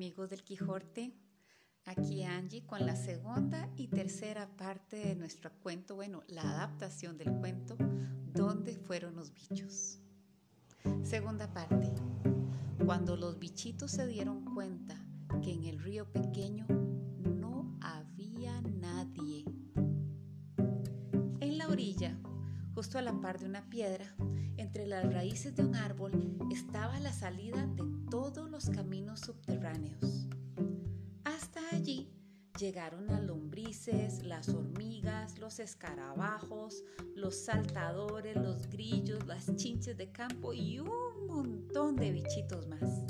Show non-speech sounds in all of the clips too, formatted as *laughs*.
amigos del Quijote. Aquí Angie con la segunda y tercera parte de nuestro cuento, bueno, la adaptación del cuento, ¿Dónde fueron los bichos? Segunda parte. Cuando los bichitos se dieron cuenta que en el río pequeño no había nadie. En la orilla, justo a la par de una piedra, entre las raíces de un árbol, estaba la salida de todos los caminos subterráneos. Hasta allí llegaron las lombrices, las hormigas, los escarabajos, los saltadores, los grillos, las chinches de campo y un montón de bichitos más.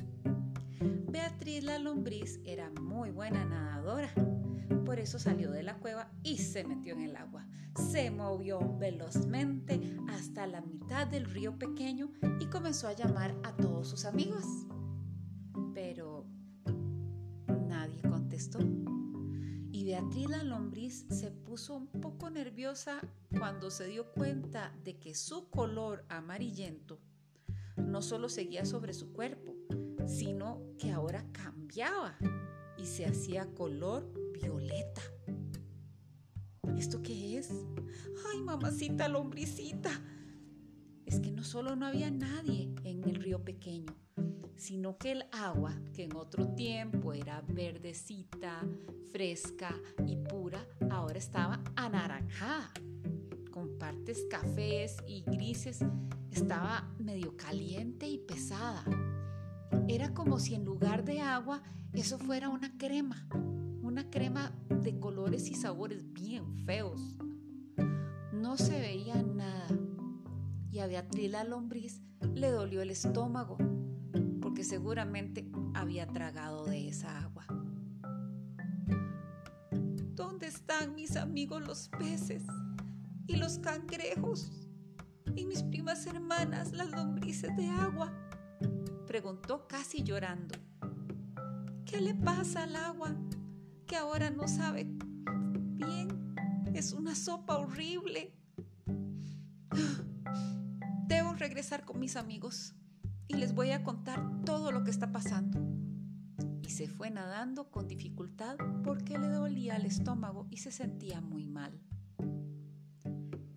Beatriz la lombriz era muy buena nadadora por eso salió de la cueva y se metió en el agua. Se movió velozmente hasta la mitad del río pequeño y comenzó a llamar a todos sus amigos. Pero nadie contestó. Y Beatriz la lombriz se puso un poco nerviosa cuando se dio cuenta de que su color amarillento no solo seguía sobre su cuerpo, sino que ahora cambiaba y se hacía color violeta. ¿Esto qué es? Ay, mamacita lombricita. Es que no solo no había nadie en el río pequeño, sino que el agua, que en otro tiempo era verdecita, fresca y pura, ahora estaba anaranjada, con partes cafés y grises, estaba medio caliente y pesada. Era como si en lugar de agua eso fuera una crema una crema de colores y sabores bien feos. No se veía nada y a Beatriz la lombriz le dolió el estómago porque seguramente había tragado de esa agua. ¿Dónde están mis amigos los peces y los cangrejos y mis primas hermanas las lombrices de agua? Preguntó casi llorando. ¿Qué le pasa al agua? que ahora no sabe bien. Es una sopa horrible. *gasps* Debo regresar con mis amigos y les voy a contar todo lo que está pasando. Y se fue nadando con dificultad porque le dolía el estómago y se sentía muy mal.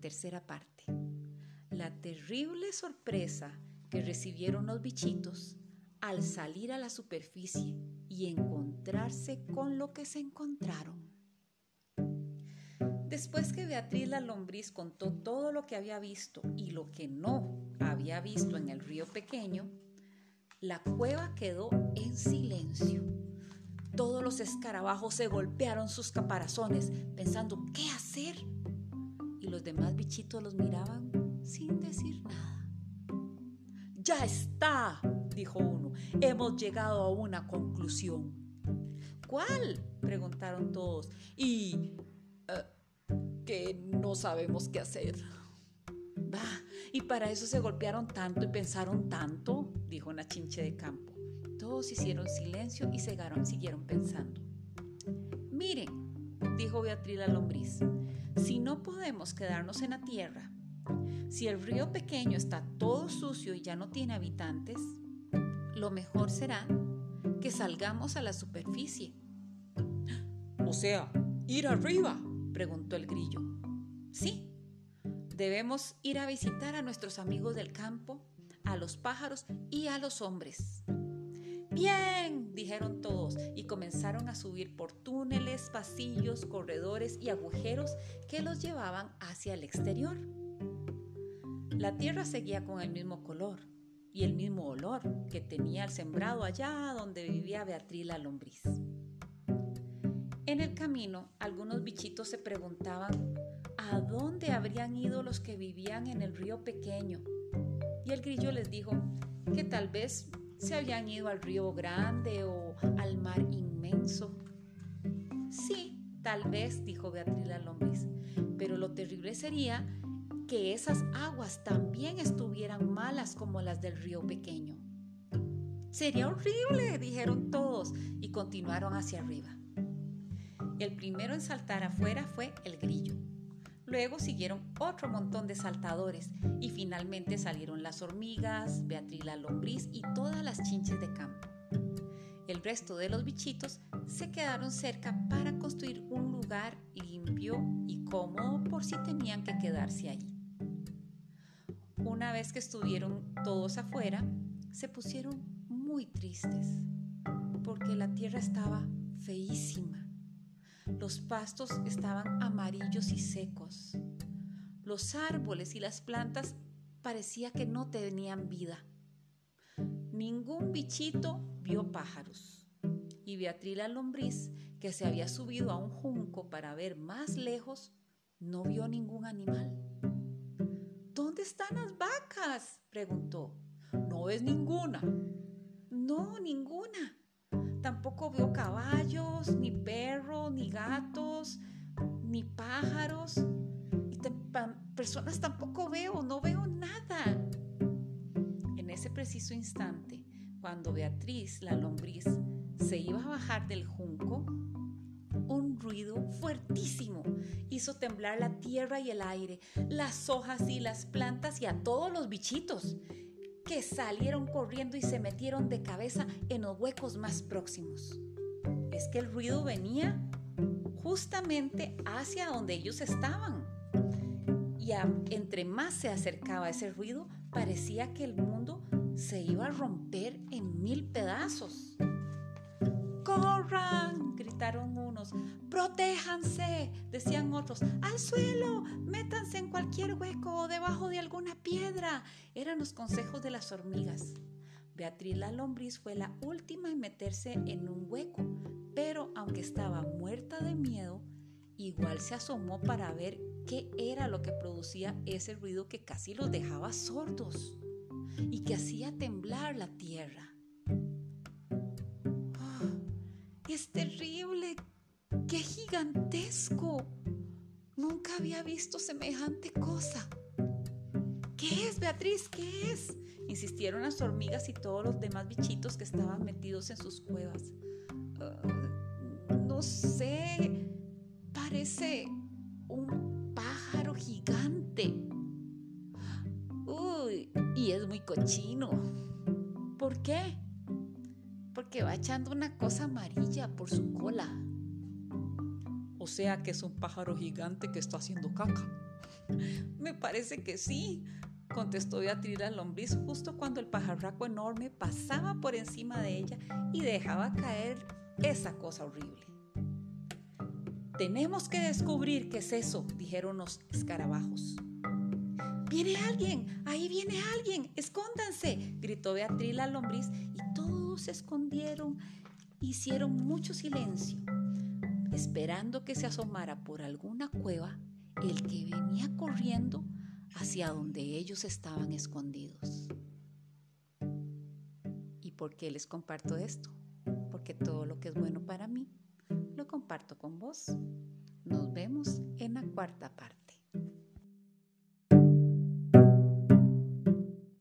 Tercera parte. La terrible sorpresa que recibieron los bichitos al salir a la superficie y encontrarse con lo que se encontraron. Después que Beatriz la lombriz contó todo lo que había visto y lo que no había visto en el río pequeño, la cueva quedó en silencio. Todos los escarabajos se golpearon sus caparazones pensando qué hacer y los demás bichitos los miraban sin decir nada. Ya está, dijo uno, hemos llegado a una conclusión. ¿Cuál? preguntaron todos. Y eh, que no sabemos qué hacer. Bah, y para eso se golpearon tanto y pensaron tanto, dijo una chinche de campo. Todos hicieron silencio y siguieron, siguieron pensando. Miren, dijo Beatriz la lombriz, si no podemos quedarnos en la tierra, si el río pequeño está todo sucio y ya no tiene habitantes, lo mejor será que salgamos a la superficie. *gasps* O sea, ir arriba, preguntó el grillo. Sí, debemos ir a visitar a nuestros amigos del campo, a los pájaros y a los hombres. Bien, dijeron todos y comenzaron a subir por túneles, pasillos, corredores y agujeros que los llevaban hacia el exterior. La tierra seguía con el mismo color, y el mismo olor que tenía el sembrado allá donde vivía Beatriz la lombriz. En el camino, algunos bichitos se preguntaban a dónde habrían ido los que vivían en el río pequeño. Y el grillo les dijo que tal vez se habían ido al río grande o al mar inmenso. Sí, tal vez, dijo Beatriz la lombriz, pero lo terrible sería que esas aguas también estuvieran malas como las del río pequeño. Sería horrible, dijeron todos y continuaron hacia arriba. El primero en saltar afuera fue el grillo. Luego siguieron otro montón de saltadores y finalmente salieron las hormigas, Beatriz la lombriz y todas las chinches de campo. El resto de los bichitos se quedaron cerca para construir un lugar limpio y cómodo por si tenían que quedarse allí. Una vez que estuvieron todos afuera, se pusieron muy tristes porque la tierra estaba feísima. Los pastos estaban amarillos y secos. Los árboles y las plantas parecía que no tenían vida. Ningún bichito vio pájaros. Y Beatriz la lombriz, que se había subido a un junco para ver más lejos, no vio ningún animal. ¿Dónde están las vacas? preguntó. No ves ninguna. No, ninguna. Tampoco veo caballos, ni perros, ni gatos, ni pájaros. Y personas tampoco veo, no veo nada. En ese preciso instante, cuando Beatriz, la lombriz, se iba a bajar del junco, un fuertísimo hizo temblar la tierra y el aire, las hojas y las plantas y a todos los bichitos que salieron corriendo y se metieron de cabeza en los huecos más próximos. Es que el ruido venía justamente hacia donde ellos estaban. Y entre más se acercaba ese ruido, parecía que el mundo se iba a romper en mil pedazos. ¡Corran! Unos. ¡Protéjanse! decían otros. ¡Al suelo! ¡Métanse en cualquier hueco o debajo de alguna piedra! Eran los consejos de las hormigas. Beatriz la lombriz fue la última en meterse en un hueco, pero aunque estaba muerta de miedo, igual se asomó para ver qué era lo que producía ese ruido que casi los dejaba sordos y que hacía temblar la tierra. Es terrible, qué gigantesco. Nunca había visto semejante cosa. ¿Qué es, Beatriz? ¿Qué es? Insistieron las hormigas y todos los demás bichitos que estaban metidos en sus cuevas. Ah, no sé, parece un pájaro gigante y es muy cochino. ¿Por qué? Porque va echando una cosa amarilla por su cola. O sea que es un pájaro gigante que está haciendo caca. *laughs* Me parece que sí, contestó Beatriz la lombriz justo cuando el pajarraco enorme pasaba por encima de ella y dejaba caer esa cosa horrible. Tenemos que descubrir qué es eso, dijeron los escarabajos. Viene alguien, ahí viene alguien, escóndanse, gritó Beatriz la lombriz y se escondieron, hicieron mucho silencio, esperando que se asomara por alguna cueva el que venía corriendo hacia donde ellos estaban escondidos. ¿Y por qué les comparto esto? Porque todo lo que es bueno para mí lo comparto con vos. Nos vemos en la cuarta parte.